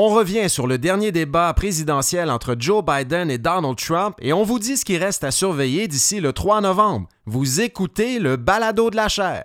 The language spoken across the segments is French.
On revient sur le dernier débat présidentiel entre Joe Biden et Donald Trump et on vous dit ce qui reste à surveiller d'ici le 3 novembre. Vous écoutez le balado de la chair.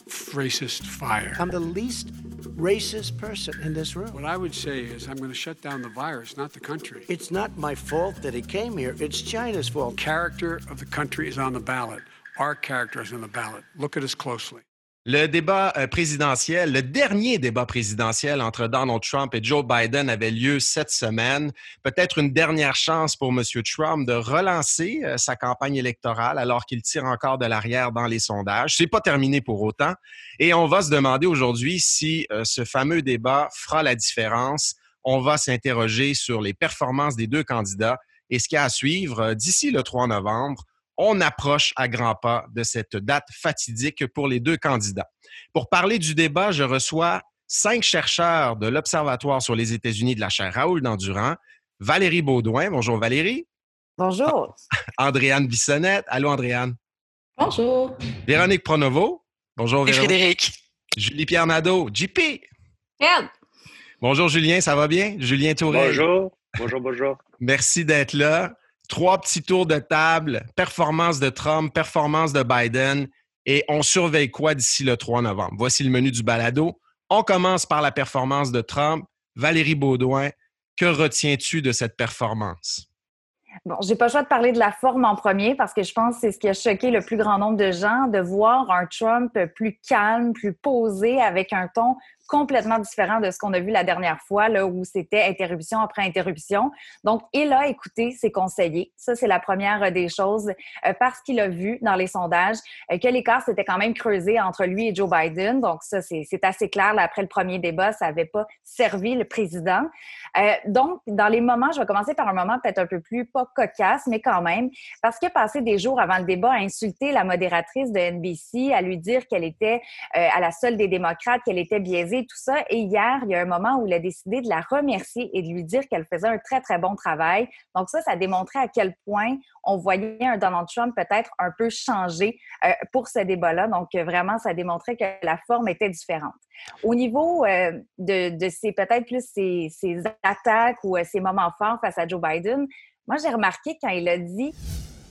Racist fire. I'm the least racist person in this room. What I would say is, I'm going to shut down the virus, not the country. It's not my fault that he came here. It's China's fault. Character of the country is on the ballot. Our character is on the ballot. Look at us closely. Le débat euh, présidentiel, le dernier débat présidentiel entre Donald Trump et Joe Biden avait lieu cette semaine. Peut-être une dernière chance pour M. Trump de relancer euh, sa campagne électorale alors qu'il tire encore de l'arrière dans les sondages. C'est pas terminé pour autant. Et on va se demander aujourd'hui si euh, ce fameux débat fera la différence. On va s'interroger sur les performances des deux candidats et ce qu'il y a à suivre d'ici le 3 novembre on approche à grands pas de cette date fatidique pour les deux candidats. Pour parler du débat, je reçois cinq chercheurs de l'Observatoire sur les États-Unis de la chaire Raoul Dandurand. Valérie Baudouin. Bonjour Valérie. Bonjour. Andréane Bissonnette. Allô Andréane. Bonjour. Véronique Pronovo. Bonjour Véronique. Frédéric. Julie-Pierre Nadeau. JP. Ed. Bonjour Julien, ça va bien? Julien Touré. Bonjour. Bonjour, bonjour. Merci d'être là trois petits tours de table, performance de Trump, performance de Biden, et on surveille quoi d'ici le 3 novembre? Voici le menu du balado. On commence par la performance de Trump. Valérie Baudouin, que retiens-tu de cette performance? Bon, j'ai pas le choix de parler de la forme en premier parce que je pense que c'est ce qui a choqué le plus grand nombre de gens, de voir un Trump plus calme, plus posé, avec un ton complètement différent de ce qu'on a vu la dernière fois, là, où c'était interruption après interruption. Donc, il a écouté ses conseillers. Ça, c'est la première des choses, euh, parce qu'il a vu dans les sondages euh, que l'écart s'était quand même creusé entre lui et Joe Biden. Donc, ça, c'est assez clair. Après le premier débat, ça n'avait pas servi le président. Euh, donc, dans les moments, je vais commencer par un moment peut-être un peu plus, pas cocasse, mais quand même, parce qu'il a passé des jours avant le débat à insulter la modératrice de NBC, à lui dire qu'elle était à la seule des démocrates, qu'elle était biaisée tout ça. Et hier, il y a un moment où il a décidé de la remercier et de lui dire qu'elle faisait un très, très bon travail. Donc ça, ça démontrait à quel point on voyait un Donald Trump peut-être un peu changé euh, pour ce débat-là. Donc vraiment, ça démontrait que la forme était différente. Au niveau euh, de, de ses peut-être plus ses, attaques ou euh, ses moments forts face à Joe Biden, moi, j'ai remarqué quand il a dit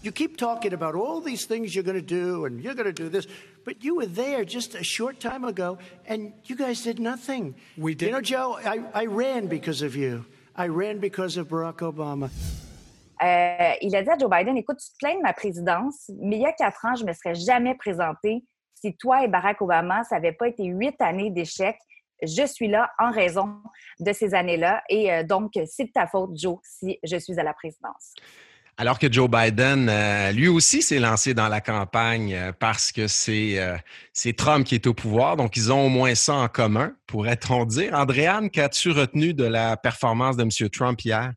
You keep talking about all these things you're going to do and you're going to do this, but you were there just a short time ago and you guys did nothing. We did. You know, Joe, I, I ran because of you. I ran because of Barack Obama. Euh, il a dit à Joe Biden, écoute, tu te plains de ma présidence, mais il y a quatre ans, je ne me serais jamais présenté si toi et Barack Obama, ça n'avait pas été huit années d'échec. Je suis là en raison de ces années-là et euh, donc, c'est de ta faute, Joe, si je suis à la présidence. Alors que Joe Biden, euh, lui aussi, s'est lancé dans la campagne euh, parce que euh, c'est Trump qui est au pouvoir. Donc, ils ont au moins ça en commun, pourrait-on dire. Andréane, qu'as-tu retenu de la performance de M. Trump hier?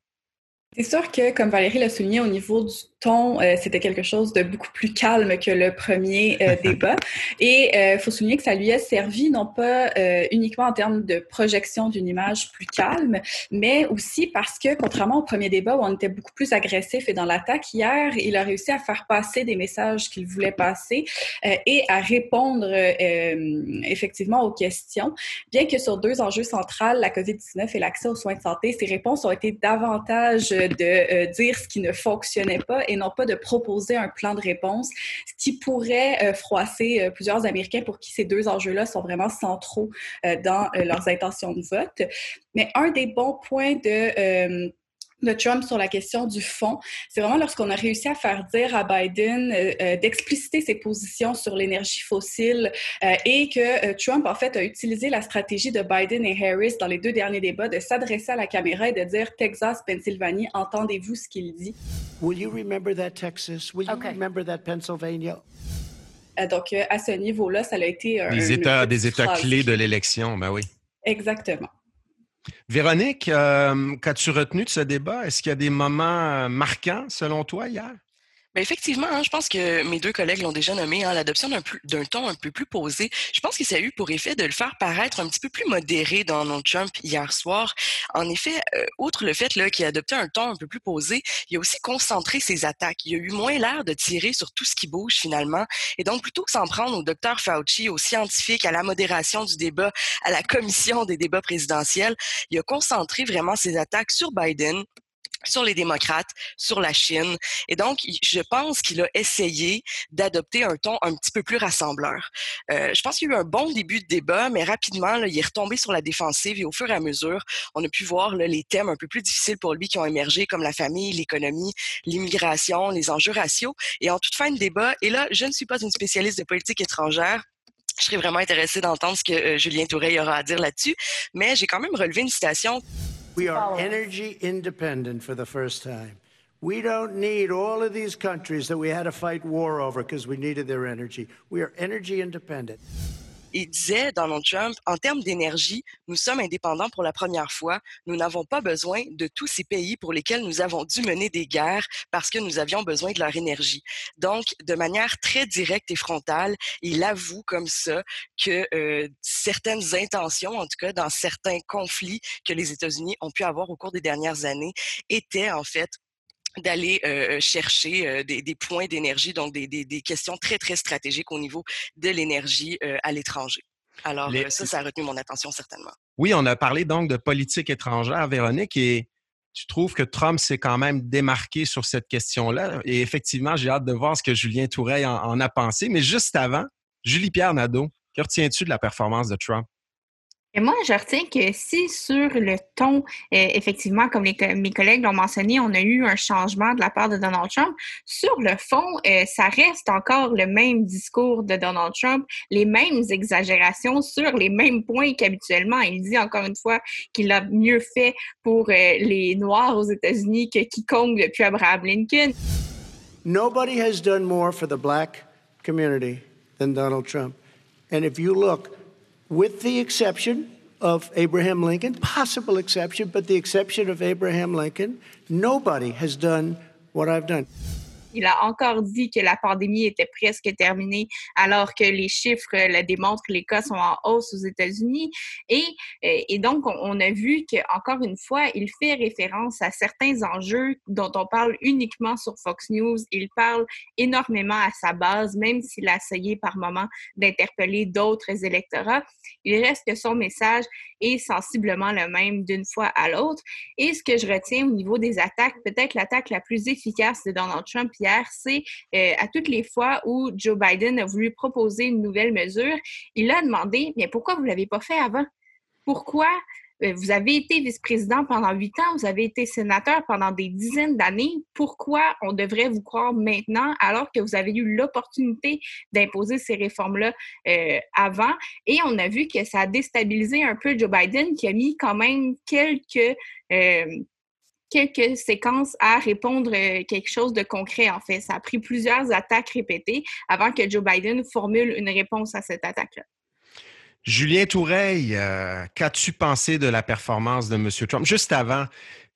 C'est sûr que, comme Valérie l'a souligné, au niveau du ton, euh, c'était quelque chose de beaucoup plus calme que le premier euh, débat. Et il euh, faut souligner que ça lui a servi non pas uniquement en termes de projection d'une image plus calme, mais aussi parce que, contrairement au premier débat où on était beaucoup plus agressif et dans l'attaque, hier, il a réussi à faire passer des messages qu'il voulait passer et à répondre effectivement aux questions. Bien que sur deux enjeux centrales, la COVID-19 et l'accès aux soins de santé, ses réponses ont été davantage de dire ce qui ne fonctionnait pas et non pas de proposer un plan de réponse, ce qui pourrait euh, froisser euh, plusieurs Américains pour qui ces deux enjeux-là sont vraiment centraux euh, dans leurs intentions de vote. Mais un des bons points de de Trump sur la question du fond, c'est vraiment lorsqu'on a réussi à faire dire à Biden euh, euh, d'expliciter ses positions sur l'énergie fossile euh, et que Trump, en fait, a utilisé la stratégie de Biden et Harris dans les deux derniers débats de s'adresser à la caméra et de dire Texas, Pennsylvanie, entendez-vous ce qu'il dit? Will you remember that Texas? Will you remember that Pennsylvania? donc, à ce niveau-là, ça a été des États, des États clés de l'élection, ben oui. Exactement. Véronique, euh, qu'as-tu retenu de ce débat? Est-ce qu'il y a des moments marquants selon toi hier? Ben effectivement, hein, je pense que mes deux collègues l'ont déjà nommé, hein, l'adoption d'un ton un peu plus posé. Je pense que ça a eu pour effet de le faire paraître un petit peu plus modéré dans Trump hier soir. En effet, euh, outre le fait qu'il a adopté un ton un peu plus posé, il a aussi concentré ses attaques. Il a eu moins l'air de tirer sur tout ce qui bouge finalement. Et donc, plutôt que s'en prendre au docteur Fauci, aux scientifiques, à la modération du débat, à la commission des débats présidentiels, il a concentré vraiment ses attaques sur Biden, sur les démocrates, sur la Chine. Et donc, je pense qu'il a essayé d'adopter un ton un petit peu plus rassembleur. Euh, je pense qu'il y a eu un bon début de débat, mais rapidement, il est retombé sur la défensive et au fur et à mesure, on a pu voir les thèmes un peu plus difficiles pour lui qui ont émergé, comme la famille, l'économie, l'immigration, les enjeux raciaux. Et en toute fin de débat, et là, je ne suis pas une spécialiste de politique étrangère, je serais vraiment intéressée d'entendre ce que euh, Julien Touret aura à dire là-dessus, mais j'ai quand même relevé une citation We are energy independent for the first time. We don't need all of these countries that we had to fight war over because we needed their energy. We are energy independent. Il disait, Donald Trump, en termes d'énergie, nous sommes indépendants pour la première fois. Nous n'avons pas besoin de tous ces pays pour lesquels nous avons dû mener des guerres parce que nous avions besoin de leur énergie. Donc, de manière très directe et frontale, il avoue comme ça que euh, certaines intentions, en tout cas dans certains conflits que les États-Unis ont pu avoir au cours des dernières années, étaient en fait d'aller euh, chercher euh, des, des, points d'énergie, donc des, des, des, questions très, très stratégiques au niveau de l'énergie euh, à l'étranger. Alors, ça, ça a retenu mon attention certainement. Oui, on a parlé donc de politique étrangère, Véronique, et tu trouves que Trump s'est quand même démarqué sur cette question-là? Et effectivement, j'ai hâte de voir ce que Julien Toureil en, en a pensé. Mais juste avant, Julie-Pierre Nadeau, que retiens-tu de la performance de Trump? Et moi, je retiens que si sur le ton, euh, effectivement, comme mes collègues l'ont mentionné, on a eu un changement de la part de Donald Trump, sur le fond, euh, ça reste encore le même discours de Donald Trump, les mêmes exagérations sur les mêmes points qu'habituellement. Il dit encore une fois qu'il a mieux fait pour euh, les Noirs aux États-Unis que quiconque depuis Abraham Lincoln. Nobody has done more for the black community than Donald Trump. And if you look, with the exception of Abraham Lincoln, possible exception, but the exception of Abraham Lincoln, nobody has done what I've done. Il a encore dit que la pandémie était presque terminée, alors que les chiffres le démontrent, les cas sont en hausse aux États-Unis. Et, euh, et donc, on, a vu qu'encore une fois, il fait référence à certains enjeux dont on parle uniquement sur Fox News. Il parle énormément à sa base, même s'il a essayé par moment d'interpeller d'autres électorats. Il reste que son message est sensiblement le même d'une fois à l'autre. Et ce que je retiens au niveau des attaques, peut-être l'attaque la plus efficace de Donald Trump c'est euh, à toutes les fois où Joe Biden a voulu proposer une nouvelle mesure, il a demandé, mais pourquoi vous ne l'avez pas fait avant? Pourquoi euh, vous avez été vice-président pendant huit ans, vous avez été sénateur pendant des dizaines d'années. Pourquoi on devrait vous croire maintenant alors que vous avez eu l'opportunité d'imposer ces réformes-là euh, avant? Et on a vu que ça a déstabilisé un peu Joe Biden qui a mis quand même quelques quelques séquences à répondre euh, quelque chose de concret, en fait. Ça a pris plusieurs attaques répétées avant que Joe Biden formule une réponse à cette attaque-là. Julien Toureil, euh, qu'as-tu pensé de la performance de M. Trump? Juste avant,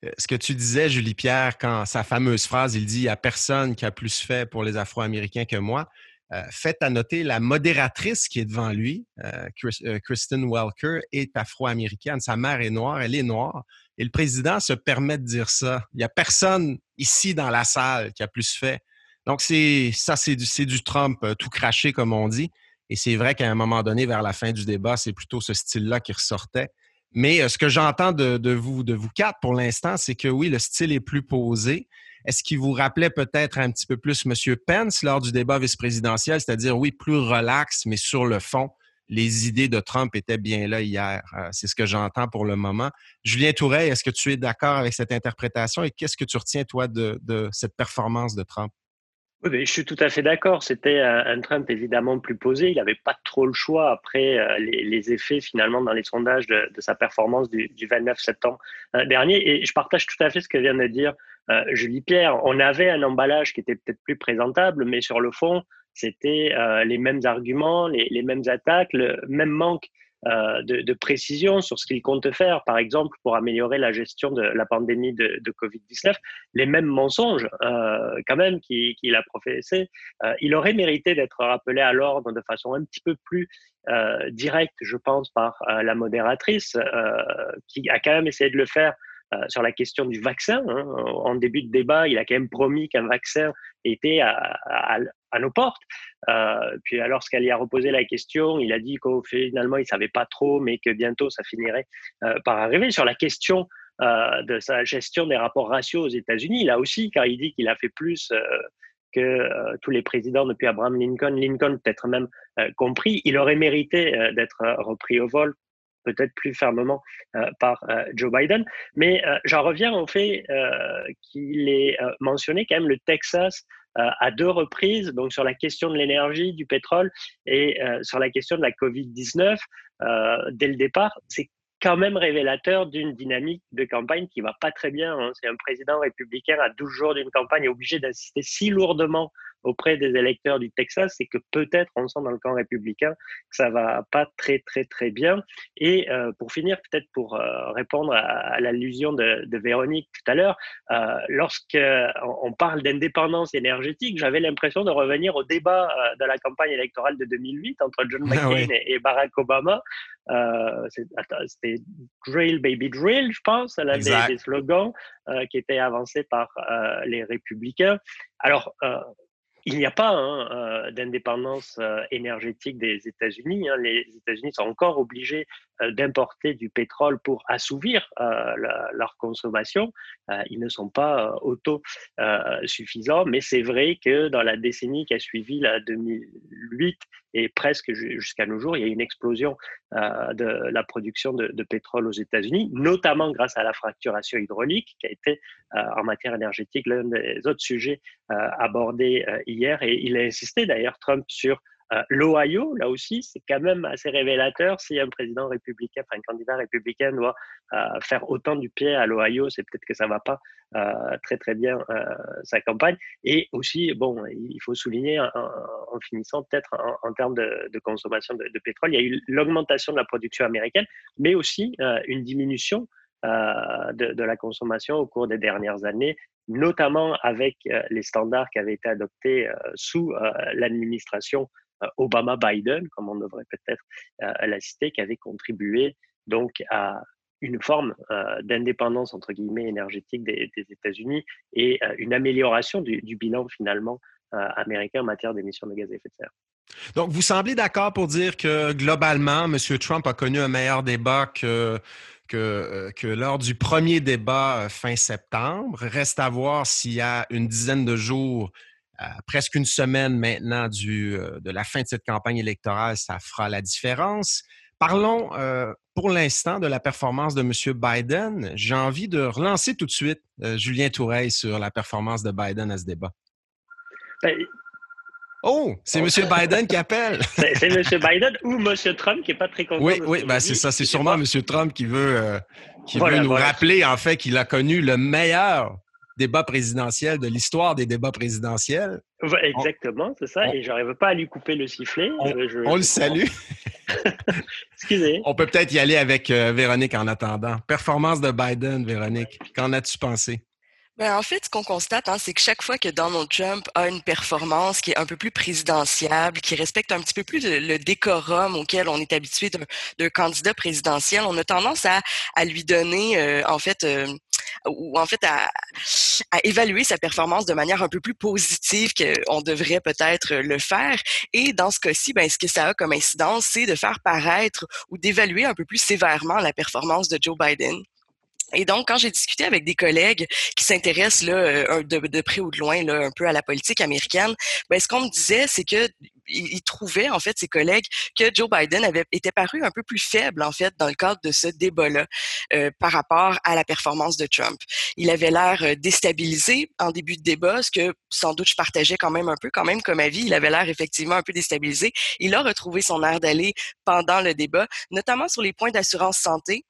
euh, ce que tu disais, Julie Pierre, quand sa fameuse phrase, il dit Il n'y a personne qui a plus fait pour les Afro-Américains que moi. faites à noter la modératrice qui est devant lui, Kristen Welker, est afro-américaine. Sa mère est noire, elle est noire. Et le président se permet de dire ça. Il n'y a personne ici dans la salle qui a plus fait. Donc, c'est ça, c'est du, Trump euh, tout craché, comme on dit. Et c'est vrai qu'à un moment donné, vers la fin du débat, c'est plutôt ce style-là qui ressortait. Mais euh, ce que j'entends de, vous, de vous quatre pour l'instant, c'est que oui, le style est plus posé. Est-ce qu'il vous rappelait peut-être un petit peu plus M. Pence lors du débat vice-présidentiel, c'est-à-dire, oui, plus relax, mais sur le fond, les idées de Trump étaient bien là hier. Euh, c'est ce que j'entends pour le moment. Julien Touret, est-ce que tu es d'accord avec cette interprétation et qu'est-ce que tu retiens, toi, de, cette performance de Trump? Oui, je suis tout à fait d'accord. C'était un, Trump évidemment plus posé. Il n'avait pas trop le choix après euh, les, effets finalement dans les sondages de, sa performance du, 29 septembre euh, dernier. Et je partage tout à fait ce que vient de dire Julie Pierre. On avait un emballage qui était peut-être plus présentable, mais sur le fond, c'était euh, les mêmes arguments, les, mêmes attaques, le même manque de, de, précision sur ce qu'il compte faire, par exemple, pour améliorer la gestion de la pandémie de, de Covid-19. Les mêmes mensonges, quand même, qu'il a professé. il aurait mérité d'être rappelé à l'ordre de façon un petit peu plus directe, je pense, par la modératrice, qui a quand même essayé de le faire euh, sur la question du vaccin. Hein. En début de débat, il a quand même promis qu'un vaccin était à, nos portes. Euh, puis lorsqu'elle y a reposé la question, il a dit qu'au finalement, il savait pas trop, mais que bientôt, ça finirait euh, par arriver. Sur la question de sa gestion des rapports raciaux aux États-Unis, là aussi, car il dit qu'il a fait plus que tous les présidents depuis Abraham Lincoln, Lincoln peut-être même compris, il aurait mérité d'être repris au vol peut-être plus fermement euh, par euh, Joe Biden. Mais euh, j'en reviens au fait qu'il est mentionné quand même le Texas à deux reprises, donc sur la question de l'énergie, du pétrole et sur la question de la COVID-19 dès le départ. C'est quand même révélateur d'une dynamique de campagne qui va pas très bien. Hein. C'est un président républicain à 12 jours d'une campagne obligé d'insister si lourdement auprès des électeurs du Texas, c'est que peut-être on sent dans le camp républicain que ça va pas très très très bien. Et euh, pour finir, peut-être pour euh, répondre à, l'allusion de, de, Véronique tout à l'heure, euh, lorsqu'on parle d'indépendance énergétique, j'avais l'impression de revenir au débat euh, de la campagne électorale de 2008 entre John ah McCain et, Barack Obama. C'était Drill Baby Drill, je pense, l'un des, des, slogans qui étaient avancés par les républicains. Alors, il n'y a pas hein, euh, d'indépendance euh, énergétique des États-Unis. Hein. Les États-Unis sont encore obligés euh, d'importer du pétrole pour assouvir leur consommation. ils ne sont pas auto-suffisants, mais c'est vrai que dans la décennie qui a suivi la 2008 et presque jusqu'à nos jours, il y a une explosion de la production de, de pétrole aux États-Unis, notamment grâce à la fracturation hydraulique qui a été en matière énergétique l'un des autres sujets abordés hier. Et il a insisté d'ailleurs, Trump, sur euh, L'Ohio, là aussi, c'est quand même assez révélateur. Si un président républicain, enfin un candidat républicain doit euh, faire autant du pied à l'Ohio, c'est peut-être que ça ne va pas euh, très très bien sa campagne. Et aussi, bon, il faut souligner en, finissant peut-être en, termes de, consommation de, pétrole, il y a eu l'augmentation de la production américaine, mais aussi une diminution de, la consommation au cours des dernières années, notamment avec les standards qui avaient été adoptés sous l'administration Obama-Biden, comme on devrait peut-être euh, la citer, qui avait contribué donc à une forme euh, d'indépendance entre guillemets énergétique des, États-Unis et une amélioration du, bilan finalement américain en matière d'émissions de gaz à effet de serre. Donc, vous semblez d'accord pour dire que globalement, M. Trump a connu un meilleur débat que, que, lors du premier débat fin septembre. Reste à voir s'il y a une dizaine de jours presque une semaine maintenant du, euh, de la fin de cette campagne électorale, ça fera la différence. Parlons euh, pour l'instant de la performance de M. Biden. J'ai envie de relancer tout de suite euh, Julien Toureille sur la performance de Biden à ce débat. Ben, oh, c'est M. Biden qui appelle. c'est M. Biden ou M. Trump qui n'est pas très content. Oui, oui, ben c'est ça. C'est sûrement M. Trump qui veut, qui veut nous rappeler en fait qu'il a connu le meilleur débat présidentiel de l'histoire des débats présidentiels. exactement, c'est ça. Et je n'arrive pas à lui couper le sifflet. On, le salue. Excusez. On peut peut-être y aller avec euh, Véronique en attendant. Performance de Biden, Véronique. Qu'en as-tu pensé? Ben, en fait, ce qu'on constate, hein, c'est que chaque fois que Donald Trump a une performance qui est un peu plus présidentiable, qui respecte un petit peu plus le, décorum auquel on est habitué d'un candidat présidentiel, on a tendance à, lui donner, euh, en fait, euh, ou en fait à, à, évaluer sa performance de manière un peu plus positive qu'on devrait peut-être le faire. Et dans ce cas-ci, ben, ce que ça a comme incidence, c'est de faire paraître ou d'évaluer un peu plus sévèrement la performance de Joe Biden. Et donc, quand j'ai discuté avec des collègues qui s'intéressent là euh, de, près ou de loin là, un peu à la politique américaine, ben, ce qu'on me disait, c'est que ils trouvaient en fait ses collègues que Joe Biden avait été paru un peu plus faible en fait dans le cadre de ce débat-là euh, par rapport à la performance de Trump. Il avait l'air euh, déstabilisé en début de débat, ce que sans doute je partageais quand même un peu, quand même comme avis. Il avait l'air effectivement un peu déstabilisé. Il a retrouvé son air d'aller pendant le débat, notamment sur les points d'assurance santé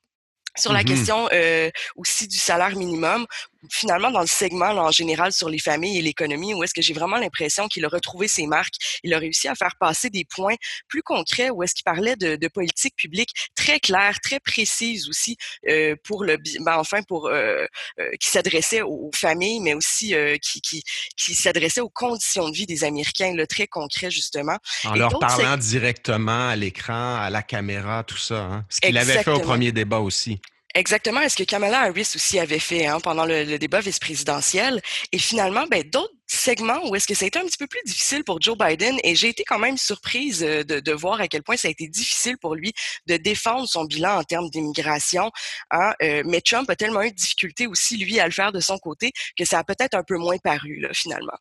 sur la mmh question euh, aussi du salaire minimum, finalement dans le segment en général sur les familles et l'économie où est-ce que j'ai vraiment l'impression qu'il a retrouvé ses marques. Il a réussi à faire passer des points plus concrets où est-ce qu'il parlait de, de, politique publique très claire, très précise aussi euh, pour le, ben, enfin pour euh, euh, qui s'adressait aux familles, mais aussi euh, qui qui, qui s'adressait aux conditions de vie des Américains, le très concret justement. En leur parlant directement à l'écran, à la caméra, tout ça. Hein? Ce qu'il avait fait au premier débat aussi. Exactement. Est-ce que Kamala Harris aussi avait fait hein, pendant le, débat vice-présidentiel? Et finalement, ben, d'autres segments où est-ce que ça a été un petit peu plus difficile pour Joe Biden? Et j'ai été quand même surprise euh, de, voir à quel point ça a été difficile pour lui de défendre son bilan en termes d'immigration. Hein? Euh, mais Trump a tellement eu de difficultés aussi, lui, à le faire de son côté que ça a peut-être un peu moins paru, finalement.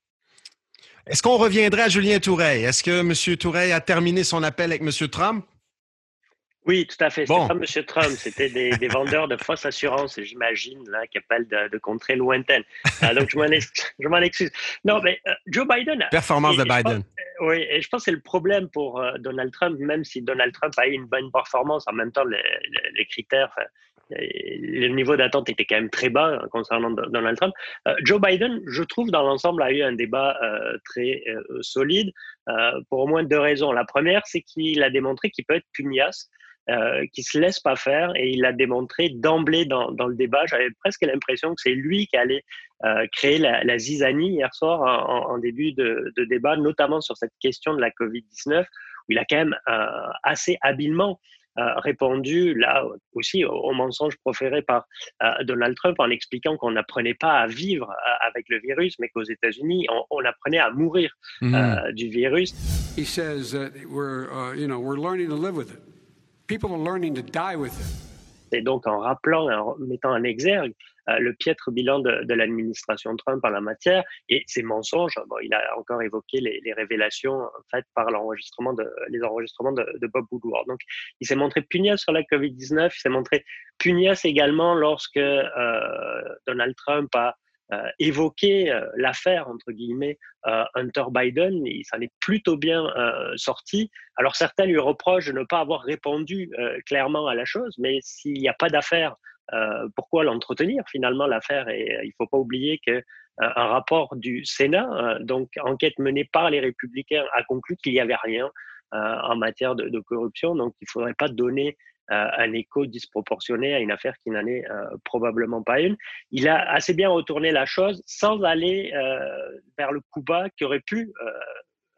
Est-ce qu'on reviendrait à Julien Toureille? Est-ce que M. Toureille a terminé son appel avec M. Trump? Oui, tout à fait. Bon. C'était pas M. Trump, c'était des, des, vendeurs de fausses assurances, j'imagine, là, qui appellent de, de contrées lointaines. Euh, donc, je m'en excuse. Non, mais euh, Joe Biden. Performance de Biden. Pense, euh, oui, et je pense que c'est le problème pour euh, Donald Trump, même si Donald Trump a eu une bonne performance, en même temps, les, les, les critères, le niveau d'attente était quand même très bas concernant Donald Trump. Euh, Joe Biden, je trouve, dans l'ensemble, a eu un débat euh, très euh, solide pour au moins deux raisons. La première, c'est qu'il a démontré qu'il peut être pugnace. Euh, qui se laisse pas faire et il l'a démontré d'emblée dans, dans, le débat. J'avais presque l'impression que c'est lui qui allait euh, créer la, la, zizanie hier soir en, en début de, de, débat, notamment sur cette question de la Covid-19, où il a quand même euh, assez habilement répondu là aussi aux mensonges proférés par Donald Trump en expliquant qu'on n'apprenait pas à vivre avec le virus, mais qu'aux États-Unis, on, on, apprenait à mourir mmh. du virus. He says that we're, uh, you know, we're learning to live with it. People are learning to die with it. Et donc, en rappelant, en mettant en exergue euh, le piètre bilan de, l'administration Trump en la matière et ses mensonges. Bon, il a encore évoqué les, révélations faites par l'enregistrement de, les enregistrements de, de Bob Woodward. Donc, il s'est montré pugnace sur la COVID-19. Il s'est montré pugnace également lorsque euh, Donald Trump a euh, évoqué euh, l'affaire, entre guillemets, euh, Hunter Biden, il s'en est plutôt bien euh, sorti. Alors certains lui reprochent de ne pas avoir répondu clairement à la chose, mais s'il n'y a pas d'affaire, pourquoi l'entretenir finalement l'affaire Et il ne faut pas oublier que un rapport du Sénat, donc enquête menée par les républicains, a conclu qu'il n'y avait rien en matière de, corruption. Donc il ne faudrait pas donner un écho disproportionné à une affaire qui n'en est euh, probablement pas une. Il a assez bien retourné la chose sans aller euh, vers le coup bas qui aurait pu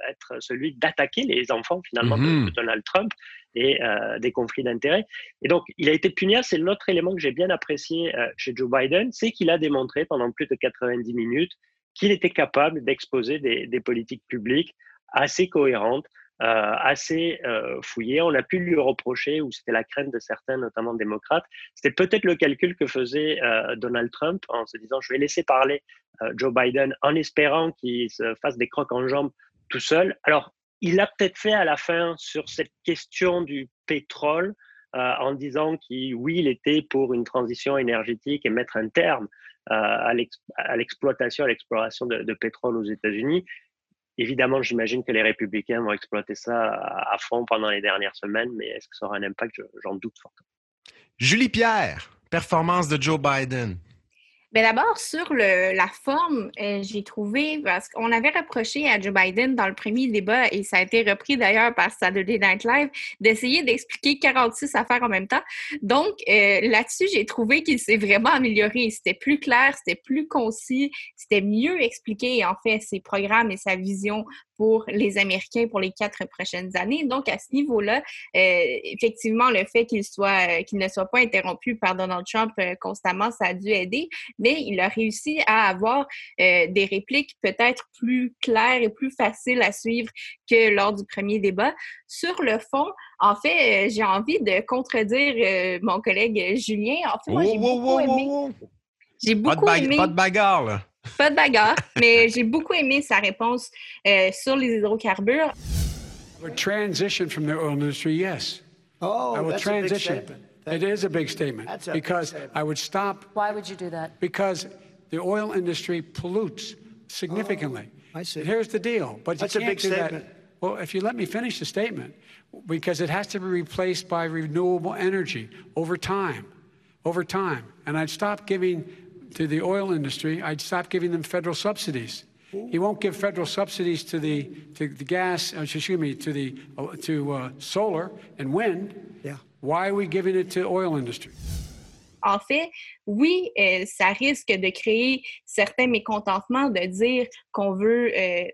être celui d'attaquer les enfants finalement de, de, Donald Trump et euh, des conflits d'intérêts. Et donc, il a été puni. C'est l'autre élément que j'ai bien apprécié euh, chez Joe Biden, c'est qu'il a démontré pendant plus de 90 minutes qu'il était capable d'exposer des, des, politiques publiques assez cohérentes, euh, assez euh, fouillé. On a pu lui reprocher, ou c'était la crainte de certains, notamment démocrates, c'était peut-être le calcul que faisait euh, Donald Trump en se disant je vais laisser parler euh, Joe Biden en espérant qu'il se fasse des crocs en jambes tout seul. Alors, il l'a peut-être fait à la fin sur cette question du pétrole. Euh, en disant qu'il, oui, il était pour une transition énergétique et mettre un terme euh, à l'exploitation, à l'exploration de, pétrole aux États-Unis. Évidemment, j'imagine que les républicains vont exploiter ça à fond pendant les dernières semaines, mais est-ce que ça aura un impact? J'en doute fortement. Julie Pierre, performance de Joe Biden. Bien, d'abord, sur le, la forme, euh, j'ai trouvé, parce qu'on avait reproché à Joe Biden dans le premier débat, et ça a été repris d'ailleurs par Saturday Night Live, d'essayer d'expliquer 46 affaires en même temps. Donc, euh, là-dessus, j'ai trouvé qu'il s'est vraiment amélioré. C'était plus clair, c'était plus concis, c'était mieux expliqué, en fait, ses programmes et sa vision pour les Américains pour les quatre prochaines années. Donc, à ce niveau-là, euh, effectivement, le fait qu'il soit, qu'il ne soit pas interrompu par Donald Trump euh, constamment, ça a dû aider, mais il a réussi à avoir euh, des répliques peut-être plus claires et plus faciles à suivre que lors du premier débat. Sur le fond, en fait, euh, j'ai envie de contredire euh, mon collègue Julien. En fait, moi, j'ai beaucoup aimé. J'ai beaucoup pas de aimé. Pas de bagarre, là. Pas de bagarre, mais j'ai beaucoup aimé sa réponse euh, sur les hydrocarbures. I would transition from the oil industry, yes. Oh, I would that's transition. A big statement. It is a big statement That's a because big statement. I would stop. Why would you do that? Because the oil industry pollutes significantly. Oh, I see. Here's the deal, but That's you a can't a big do statement. that. Well, if you let me finish the statement, because it has to be replaced by renewable energy over time, over time, and I'd stop giving to the oil industry, I'd stop giving them federal subsidies. He won't give federal subsidies to the to the gas. Uh, excuse me, to the uh, to uh, solar and wind. Yeah. Why are we giving it to oil industry? En fait, oui, euh, ça risque de créer certains mécontentements de dire qu'on veut euh,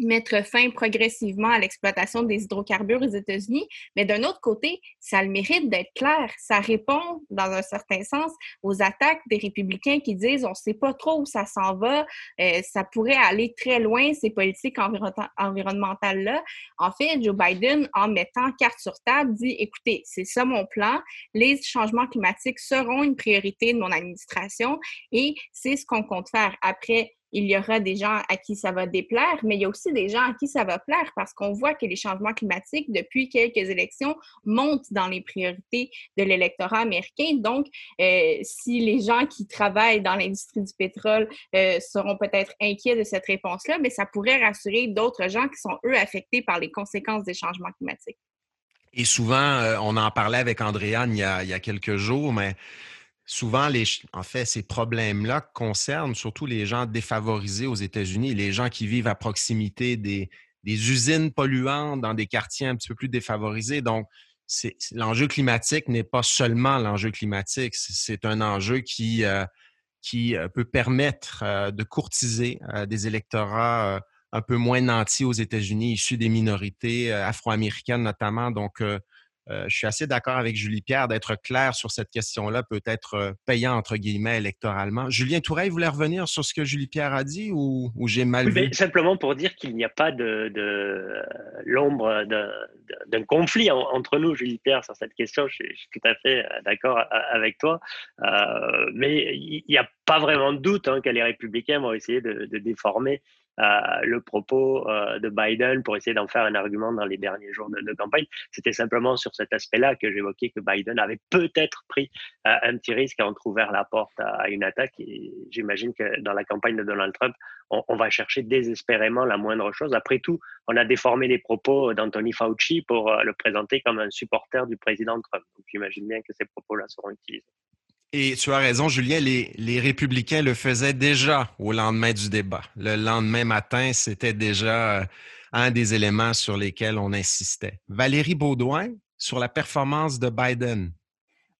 mettre fin progressivement à l'exploitation des hydrocarbures aux États-Unis, mais d'un autre côté, ça a le mérite d'être clair. Ça répond, dans un certain sens, aux attaques des républicains qui disent on ne sait pas trop où ça s'en va, euh, ça pourrait aller très loin, ces politiques environ environnementales-là. En fait, Joe Biden, en mettant carte sur table, dit écoutez, c'est ça mon plan, les changements climatiques seront une priorité de mon administration et c'est ce qu'on compte faire. Après, il y aura des gens à qui ça va déplaire, mais il y a aussi des gens à qui ça va plaire parce qu'on voit que les changements climatiques, depuis quelques élections, montent dans les priorités de l'électorat américain. Donc, euh, si les gens qui travaillent dans l'industrie du pétrole euh, seront peut-être inquiets de cette réponse-là, mais ça pourrait rassurer d'autres gens qui sont, eux, affectés par les conséquences des changements climatiques. Et souvent, euh, on en parlait avec Andréane il il y a quelques jours, mais souvent, en fait, ces problèmes-là concernent surtout les gens défavorisés aux États-Unis, les gens qui vivent à proximité des, usines polluantes dans des quartiers un petit peu plus défavorisés. Donc, l'enjeu climatique n'est pas seulement l'enjeu climatique, c'est un enjeu qui, euh, qui euh, peut permettre euh, de courtiser des électorats un peu moins nantis aux États-Unis, issus des minorités afro-américaines notamment. Donc, euh, je suis assez d'accord avec Julie Pierre d'être clair sur cette question-là, peut être euh, payant entre guillemets électoralement. Julien Toureil voulait revenir sur ce que Julie Pierre a dit ou, j'ai mal vu? simplement pour dire qu'il n'y a pas de, l'ombre d'un conflit entre nous, Julie Pierre, sur cette question. Je, suis tout à fait euh, d'accord avec toi. mais il n'y a pas vraiment de doute hein, que les républicains vont essayer de déformer euh, le propos euh, de Biden pour essayer d'en faire un argument dans les derniers jours de, campagne. C'était simplement sur cet aspect-là que j'évoquais que Biden avait peut-être pris euh, un petit risque à ouvert la porte à, une attaque. J'imagine que dans la campagne de Donald Trump, on, va chercher désespérément la moindre chose. Après tout, on a déformé les propos d'Anthony Fauci pour le présenter comme un supporter du président Trump. J'imagine bien que ces propos-là seront utilisés. Et tu as raison, Julien, les, les, républicains le faisaient déjà au lendemain du débat. Le lendemain matin, c'était déjà euh, un des éléments sur lesquels on insistait. Valérie Baudouin, sur la performance de Biden.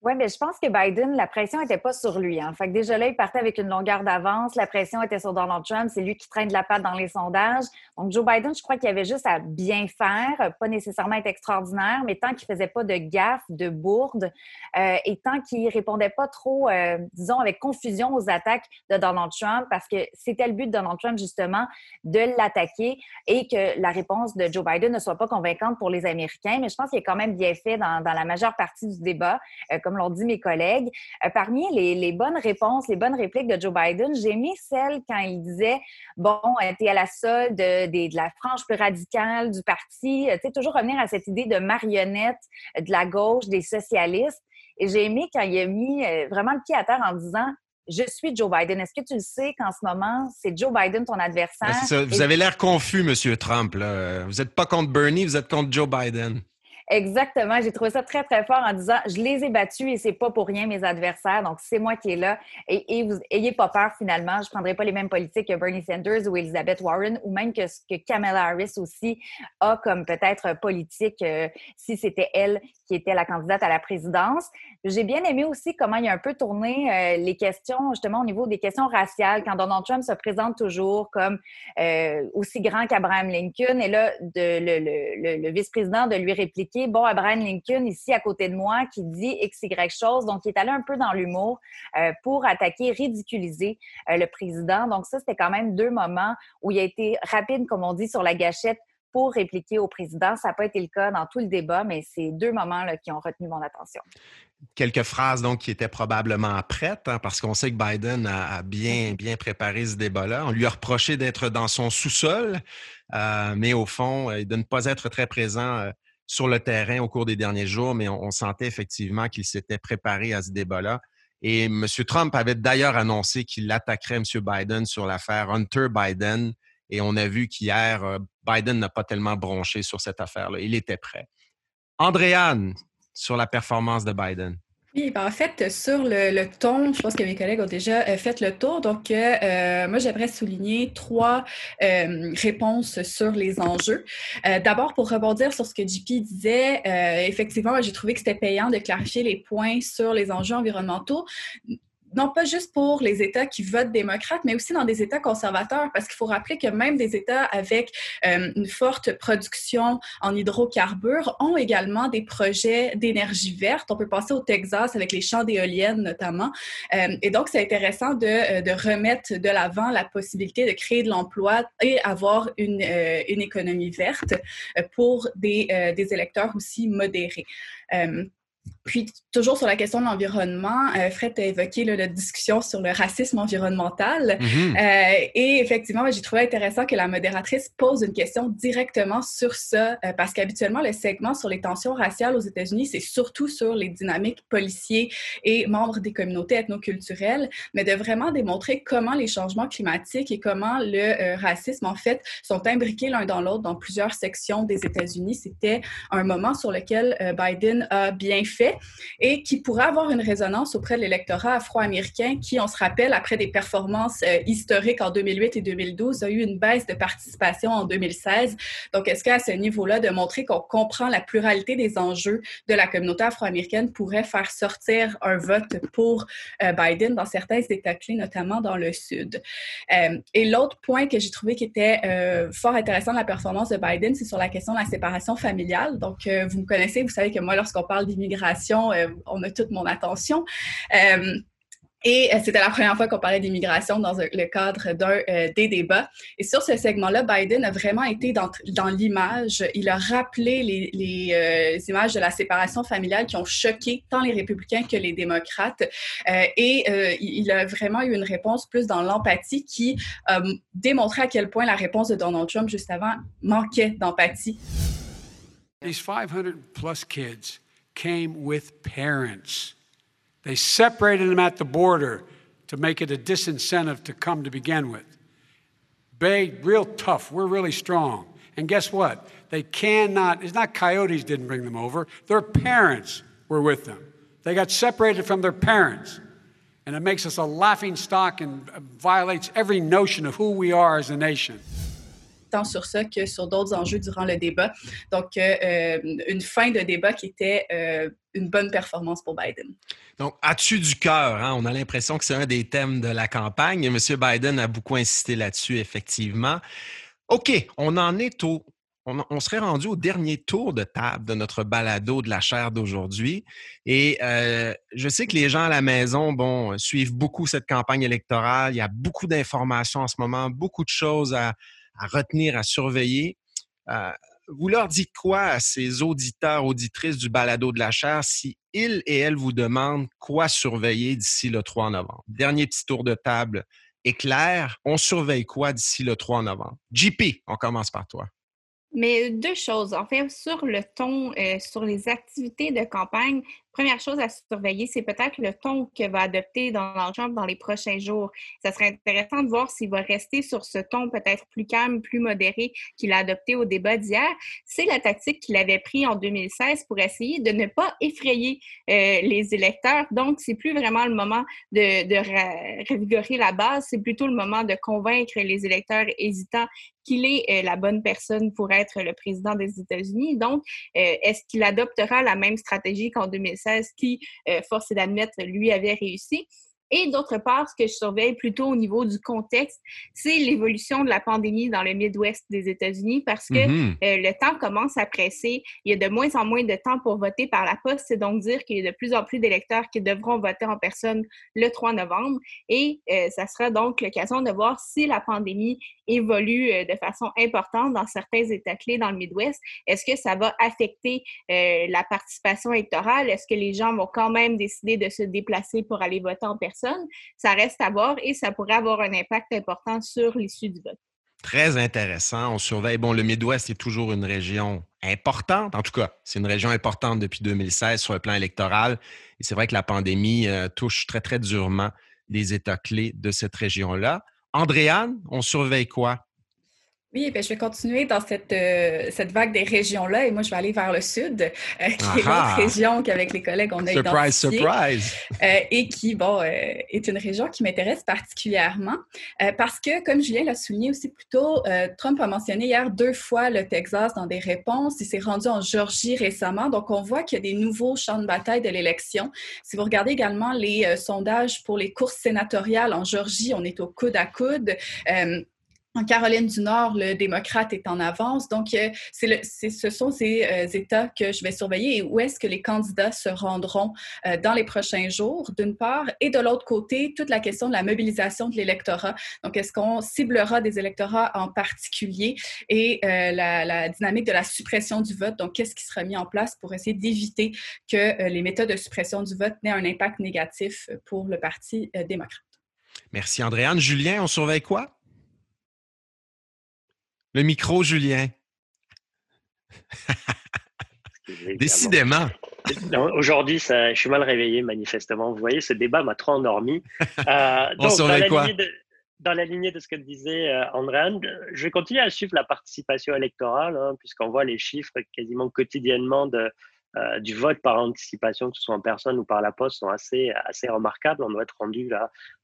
Oui, mais je pense que Biden, la pression n'était pas sur lui. Hein. Fait que déjà là, il partait avec une longueur d'avance. La pression était sur Donald Trump. C'est lui qui traîne de la patte dans les sondages. Donc, Joe Biden, je crois qu'il avait juste à bien faire, pas nécessairement être extraordinaire, mais tant qu'il faisait pas de gaffe, de bourde, euh, et tant qu'il répondait pas trop, euh, disons, avec confusion aux attaques de Donald Trump, parce que c'était le but de Donald Trump, justement, de l'attaquer et que la réponse de Joe Biden ne soit pas convaincante pour les Américains. Mais je pense qu'il est quand même bien fait dans, la majeure partie du débat. Euh, l'ont dit mes collègues. Euh, parmi les, bonnes réponses, les bonnes répliques de Joe Biden, j'ai mis celle quand il disait Bon, euh, tu es à la solde de, la frange plus radicale du parti. Euh, tu sais, toujours revenir à cette idée de marionnette de la gauche, des socialistes. Et j'ai aimé quand il a mis vraiment le pied à terre en disant je suis Joe Biden. Est-ce que tu le sais qu'en ce moment, c'est Joe Biden ton adversaire? Vous avez l'air confus, M. Trump. Vous n'êtes pas contre Bernie, vous êtes contre Joe Biden. Exactement. J'ai trouvé ça très, très fort en disant je les ai battus et c'est pas pour rien mes adversaires. Donc, c'est moi qui est là. Et, vous ayez pas peur finalement. Je prendrai pas les mêmes politiques que Bernie Sanders ou Elizabeth Warren ou même que ce que Kamala Harris aussi a comme peut-être politique euh, si c'était elle qui était la candidate à la présidence. J'ai bien aimé aussi comment il a un peu tourné euh, les questions, justement, au niveau des questions raciales, quand Donald Trump se présente toujours comme euh, aussi grand qu'Abraham Lincoln. Et là, le, vice-président de lui répliquer bon, Abraham Lincoln, ici à côté de moi, qui dit X, Y chose. Donc, il est allé un peu dans l'humour euh, pour attaquer, ridiculiser le président. Donc, ça, c'était quand même deux moments où il a été rapide, comme on dit, sur la gâchette pour répliquer au président. Ça n'a pas été le cas dans tout le débat, mais c'est deux moments là, qui ont retenu mon attention. Quelques phrases donc qui étaient probablement prêtes, hein, parce qu'on sait que Biden a, bien, bien préparé ce débat-là. On lui a reproché d'être dans son sous-sol, euh, mais au fond, de ne pas être très présent sur le terrain au cours des derniers jours, mais on, sentait effectivement qu'il s'était préparé à ce débat-là. Et M. Trump avait d'ailleurs annoncé qu'il attaquerait M. Biden sur l'affaire Hunter Biden. Et on a vu qu'hier, euh, Biden n'a pas tellement bronché sur cette affaire-là. Il était prêt. Andréane, sur la performance de Biden. Oui, ben en fait, sur le, ton, je pense que mes collègues ont déjà euh, fait le tour. Donc, euh, moi, j'aimerais souligner trois réponses sur les enjeux. D'abord, pour rebondir sur ce que JP disait, effectivement, j'ai trouvé que c'était payant de clarifier les points sur les enjeux environnementaux non pas juste pour les États qui votent démocrates, mais aussi dans des États conservateurs, parce qu'il faut rappeler que même des États avec euh, une forte production en hydrocarbures ont également des projets d'énergie verte. On peut penser au Texas avec les champs d'éoliennes notamment. Euh, et donc, c'est intéressant de, euh, de, remettre de l'avant la possibilité de créer de l'emploi et avoir une, économie verte pour des électeurs aussi modérés. Puis, toujours sur la question de l'environnement, euh, Fred a évoqué la discussion sur le racisme environnemental. Mm-hmm. Euh, et effectivement, j'ai trouvé intéressant que la modératrice pose une question directement sur ça, euh, parce qu'habituellement, le segment sur les tensions raciales aux États-Unis, c'est surtout sur les dynamiques policiers et membres des communautés ethnoculturelles, mais de vraiment démontrer comment les changements climatiques et comment le racisme, en fait, sont imbriqués l'un dans l'autre dans plusieurs sections des États-Unis. C'était un moment sur lequel Biden a bien fait et qui pourrait avoir une résonance auprès de l'électorat afro-américain qui, on se rappelle, après des performances euh, historiques en 2008 et 2012, a eu une baisse de participation en 2016. Donc, est-ce qu'à ce, niveau-là, de montrer qu'on comprend la pluralité des enjeux de la communauté afro-américaine pourrait faire sortir un vote pour euh, Biden dans certains États clés, notamment dans le Sud? Euh, et l'autre point que j'ai trouvé qui était fort intéressant de la performance de Biden, c'est sur la question de la séparation familiale. Donc, vous me connaissez, vous savez que moi, lorsqu'on parle d'immigration, euh, on a toute mon attention. Euh, et euh, c'était la première fois qu'on parlait d'immigration dans le cadre des débats. Et sur ce segment-là, Biden a vraiment été dans, l'image. Il a rappelé les, images de la séparation familiale qui ont choqué tant les républicains que les démocrates. et il a vraiment eu une réponse plus dans l'empathie qui démontrait à quel point la réponse de Donald Trump juste avant manquait d'empathie. These 500 plus kids came with parents. They separated them at the border to make it a disincentive to come to begin with. Bay, real tough. We're really strong. And guess what? They cannot, it's not coyotes didn't bring them over, their parents were with them. They got separated from their parents. And it makes us a laughing stock and violates every notion of who we are as a nation. Tant sur ça que sur d'autres enjeux durant le débat. Donc, euh, euh, une fin de débat qui était euh, une bonne performance pour Biden. Donc, as-tu du cœur? Hein? On a l'impression que c'est un des thèmes de la campagne. M. Biden a beaucoup insisté là-dessus, effectivement. OK, on en est au. On, serait rendu au dernier tour de table de notre balado de la chair d'aujourd'hui. Et je sais que les gens à la maison, bon, suivent beaucoup cette campagne électorale. Il y a beaucoup d'informations en ce moment, beaucoup de choses à, à retenir, à surveiller. Euh, vous leur dites quoi à ces auditeurs, auditrices du balado de la chair si ils et elles vous demandent quoi surveiller d'ici le 3 novembre? Dernier petit tour de table éclair. On surveille quoi d'ici le 3 novembre? JP, on commence par toi. Mais deux choses. En fait, sur le ton, euh, sur les activités de campagne, première chose à surveiller, c'est peut-être le ton que va adopter Donald Trump dans les prochains jours. Ça serait intéressant de voir s'il va rester sur ce ton peut-être plus calme, plus modéré qu'il a adopté au débat d'hier. C'est la tactique qu'il avait pris en 2016 pour essayer de ne pas effrayer euh, les électeurs. Donc, c'est plus vraiment le moment de, de revigorer la base, c'est plutôt le moment de convaincre les électeurs hésitants qu'il est euh, la bonne personne pour être le président des États-Unis. Donc, euh, est-ce qu'il adoptera la même stratégie qu'en 2016? Qui, euh, force est d'admettre, lui avait réussi. Et d'autre part, ce que je surveille plutôt au niveau du contexte, c'est l'évolution de la pandémie dans le Midwest des États-Unis parce que mm-hmm. euh, le temps commence à presser. Il y a de moins en moins de temps pour voter par la poste. C'est donc dire qu'il y a de plus en plus d'électeurs qui devront voter en personne le 3 novembre. Et euh, ça sera donc l'occasion de voir si la pandémie évolue euh, de façon importante dans certains États clés dans le Midwest. Est-ce que ça va affecter la participation électorale? Est-ce que les gens vont quand même décider de se déplacer pour aller voter en personne? Ça reste à voir et ça pourrait avoir un impact important sur l'issue du vote. Très intéressant. On surveille. Bon, le Midwest est toujours une région importante. En tout cas, c'est une région importante depuis 2016 sur le plan électoral. Et c'est vrai que la pandémie euh, touche très, très durement les États clés de cette région-là. Andréane, on surveille quoi? Oui, ben, je vais continuer dans cette, euh, cette vague des régions-là et moi, je vais aller vers le sud, euh, qui est l'autre région qu'avec les collègues, on a Surprise, surprise! Euh, et qui, bon, est une région qui m'intéresse particulièrement parce que, comme Julien l'a souligné aussi plus tôt, Trump a mentionné hier deux fois le Texas dans des réponses. Il s'est rendu en Georgie récemment, donc on voit qu'il y a des nouveaux champs de bataille de l'élection. Si vous regardez également les sondages pour les courses sénatoriales en Georgie, on est au coude à coude. En Caroline du Nord, le démocrate est en avance. Donc, euh, ce sont ces euh, États que je vais surveiller et où est-ce que les candidats se rendront euh, dans les prochains jours, d'une part. Et de l'autre côté, toute la question de la mobilisation de l'électorat. Donc, est-ce qu'on ciblera des électorats en particulier et la, la, dynamique de la suppression du vote? Donc, qu'est-ce qui sera mis en place pour essayer d'éviter que les méthodes de suppression du vote n'aient un impact négatif pour le Parti démocrate? Merci, Andréane. Julien, on surveille quoi? Le micro, Julien. Décidément. Aujourd'hui, je suis mal réveillé, manifestement. Vous voyez, ce débat m'a trop endormi. Euh, donc, dans, la quoi? De, dans la lignée de ce que disait euh, Andréane, je vais continuer à suivre la participation électorale, hein, puisqu'on voit les chiffres quasiment quotidiennement de, euh, du vote par anticipation, que ce soit en personne ou par la poste, sont assez, assez remarquables. On doit être rendu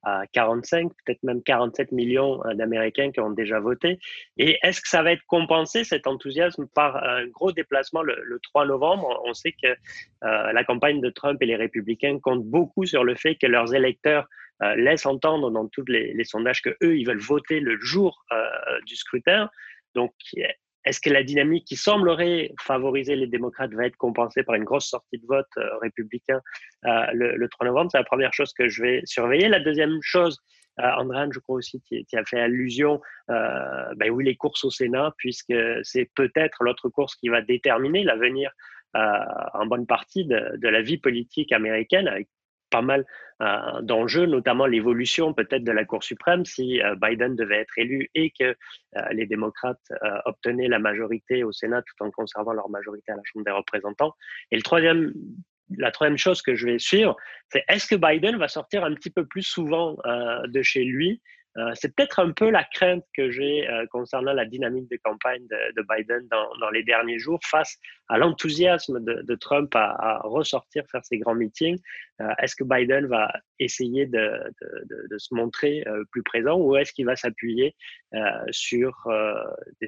à 45, peut-être même 47 millions euh, d'Américains qui ont déjà voté. Et est-ce que ça va être compensé, cet enthousiasme, par un gros déplacement le, 3 novembre? On sait que euh, la campagne de Trump et les républicains comptent beaucoup sur le fait que leurs électeurs laissent entendre dans tous les, les, sondages que eux, ils veulent voter le jour du scrutin. Donc, est-ce que la dynamique qui semblerait favoriser les démocrates va être compensée par une grosse sortie de vote euh, républicain euh, le, 3 novembre? C'est la première chose que je vais surveiller. La deuxième chose, euh, je crois aussi, qui, a fait allusion, ben oui, les courses au Sénat, puisque c'est peut-être l'autre course qui va déterminer l'avenir en bonne partie de, de, la vie politique américaine, avec pas mal euh, d'enjeux, notamment l'évolution peut-être de la Cour suprême si euh, Biden devait être élu et que euh, les démocrates obtenaient la majorité au Sénat tout en conservant leur majorité à la Chambre des représentants. Et le troisième la troisième chose que je vais suivre, c'est est-ce que Biden va sortir un petit peu plus souvent de chez lui euh, c'est peut-être un peu la crainte que j'ai euh, concernant la dynamique de campagne de, Biden dans, les derniers jours face à l'enthousiasme de, Trump à, ressortir faire ses grands meetings. Euh, est-ce que Biden va essayer de, se montrer plus présent ou est-ce qu'il va s'appuyer sur,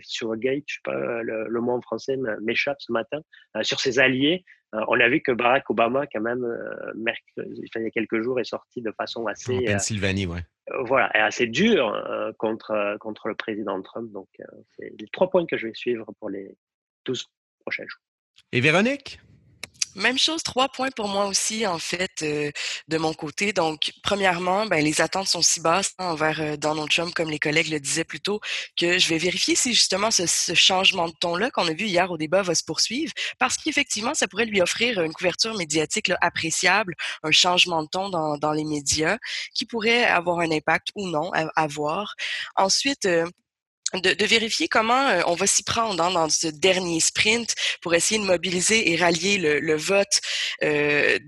sur Gate, je sais pas, le, mot en français m'échappe ce matin, sur ses alliés on a vu que Barack Obama, quand même, il y a quelques jours, est sorti de façon assez. En Pennsylvanie, ouais. Euh, voilà, est assez dur euh, contre, euh, contre le président Trump. Donc, c'est les trois points que je vais suivre pour les 12 prochains jours. Et Véronique? Même chose, trois points pour moi aussi, en fait, euh, de mon côté. Donc, premièrement, ben, les attentes sont si basses envers euh, Donald Trump, comme les collègues le disaient plus tôt, que je vais vérifier si justement ce, changement de ton-là qu'on a vu hier au débat va se poursuivre, parce qu'effectivement, ça pourrait lui offrir une couverture médiatique appréciable, un changement de ton dans, dans, les médias, qui pourrait avoir un impact ou non à, voir. Ensuite, euh, de, vérifier comment euh, on va s'y prendre hein, dans ce dernier sprint pour essayer de mobiliser et rallier le, vote euh,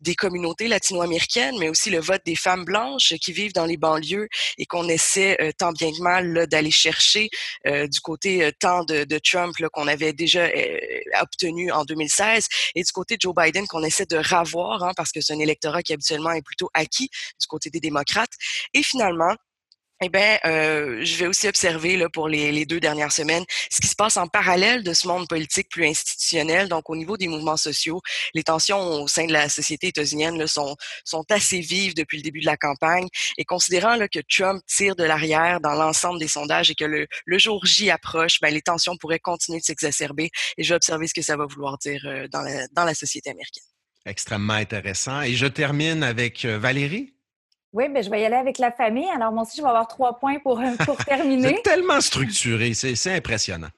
des communautés latino-américaines, mais aussi le vote des femmes blanches qui vivent dans les banlieues et qu'on essaie euh, tant bien que mal d'aller chercher du côté tant de, Trump qu'on avait déjà obtenu en 2016 et du côté de Joe Biden qu'on essaie de ravoir hein, parce que c'est un électorat qui habituellement est plutôt acquis du côté des démocrates. Et finalement, eh bien, euh, je vais aussi observer là, pour les, deux dernières semaines ce qui se passe en parallèle de ce monde politique plus institutionnel. Donc, au niveau des mouvements sociaux, les tensions au sein de la société états-unienne sont, sont assez vives depuis le début de la campagne. Et considérant là, que Trump tire de l'arrière dans l'ensemble des sondages et que le, le jour J approche, ben, les tensions pourraient continuer de s'exacerber. Et je vais observer ce que ça va vouloir dire euh, dans, la, dans la société américaine. Extrêmement intéressant. Et je termine avec euh, Valérie. Oui, mais ben, je vais y aller avec la famille. Alors, moi aussi, je vais avoir trois points pour, euh, pour terminer. c'est tellement structuré, c'est impressionnant.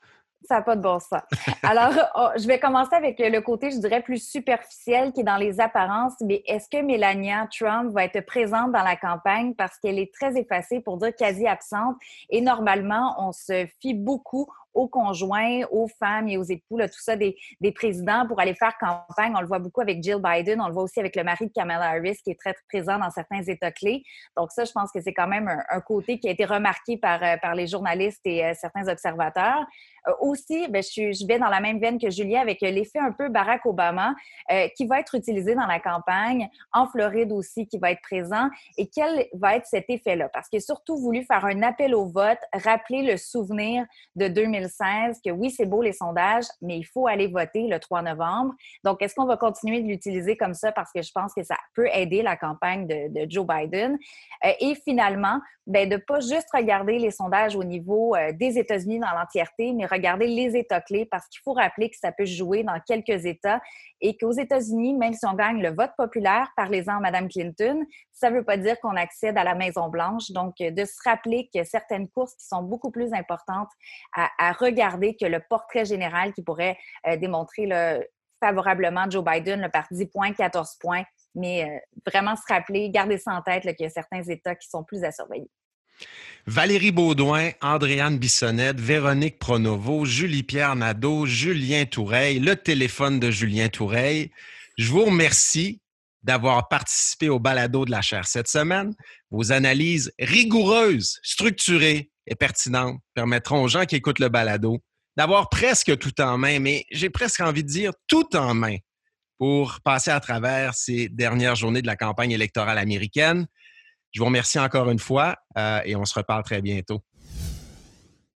Ça n'a pas de bon sens. Alors, oh, je vais commencer avec le côté, je dirais, plus superficiel qui est dans les apparences. Mais est-ce que Melania Trump va être présente dans la campagne? Parce qu'elle est très effacée, pour dire quasi absente? Et normalement, on se fie beaucoup aux conjoints, aux femmes et aux époux, tout ça des, présidents pour aller faire campagne. On le voit beaucoup avec Jill Biden, on le voit aussi avec le mari de Kamala Harris qui est très, présent dans certains États clés. Donc ça, je pense que c'est quand même un, côté qui a été remarqué par, euh, les journalistes et euh, certains observateurs. Euh, aussi, ben, je, je, vais dans la même veine que Julien avec l'effet un peu Barack Obama qui va être utilisé dans la campagne, en Floride aussi qui va être présent. Et quel va être cet effet-là? Parce qu'il a surtout voulu faire un appel au vote, rappeler le souvenir de 2016 que oui, c'est beau les sondages, mais il faut aller voter le 3 novembre. Donc, est-ce qu'on va continuer de l'utiliser comme ça parce que je pense que ça peut aider la campagne de, Joe Biden? Euh, et finalement, ben, de ne pas juste regarder les sondages au niveau euh, des États-Unis dans l'entièreté, mais regarder les États clés parce qu'il faut rappeler que ça peut jouer dans quelques États et qu'aux États-Unis, même si on gagne le vote populaire, parlez-en à Mme Clinton, ça ne veut pas dire qu'on accède à la Maison-Blanche. Donc, de se rappeler que certaines courses qui sont beaucoup plus importantes à, regarder que le portrait général qui pourrait euh, démontrer le, favorablement Joe Biden le par 10 points, 14 points, mais euh, vraiment se rappeler, garder ça en tête qu'il y a certains États qui sont plus à surveiller. Valérie Baudouin, Andréane Bissonnette, Véronique Pronovo, Julie-Pierre Nadeau, Julien Toureil, le téléphone de Julien Toureil. Je vous remercie d'avoir participé au balado de la chaire cette semaine. Vos analyses rigoureuses, structurées et pertinentes permettront aux gens qui écoutent le balado d'avoir presque tout en main, mais j'ai presque envie de dire tout en main pour passer à travers ces dernières journées de la campagne électorale américaine. Je vous remercie encore une fois euh, et on se reparle très bientôt.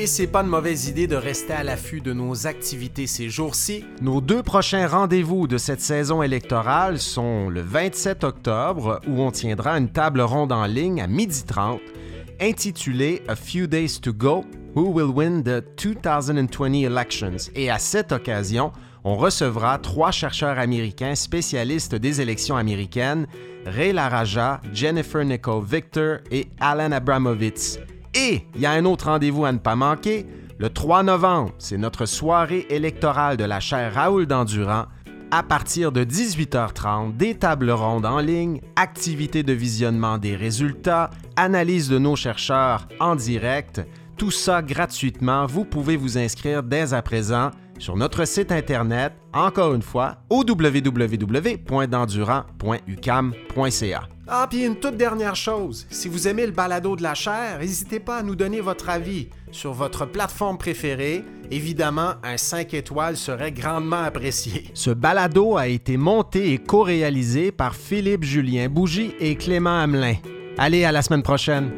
Et c'est pas une mauvaise idée de rester à l'affût de nos activités ces jours-ci. Nos deux prochains rendez-vous de cette saison électorale sont le 27 octobre, où on tiendra une table ronde en ligne à 12h30 intitulée A Few Days to Go Who Will Win the 2020 Elections. Et à cette occasion, on recevra trois chercheurs américains spécialistes des élections américaines, Ray Laraja, Jennifer Nicole Victor et Alan Abramovitz. Et il y a un autre rendez-vous à ne pas manquer. Le 3 novembre, c'est notre soirée électorale de la chaire Raoul d'Endurant. À partir de 18h30, des tables rondes en ligne, activités de visionnement des résultats, analyse de nos chercheurs en direct, tout ça gratuitement. Vous pouvez vous inscrire dès à présent sur notre site internet, encore une fois, au www.dendurant.ucam.ca. Ah, puis une toute dernière chose, si vous aimez le balado de la chair, n'hésitez pas à nous donner votre avis sur votre plateforme préférée. Évidemment, un 5 étoiles serait grandement apprécié. Ce balado a été monté et co-réalisé par Philippe Julien Bougie et Clément Hamelin. Allez, à la semaine prochaine.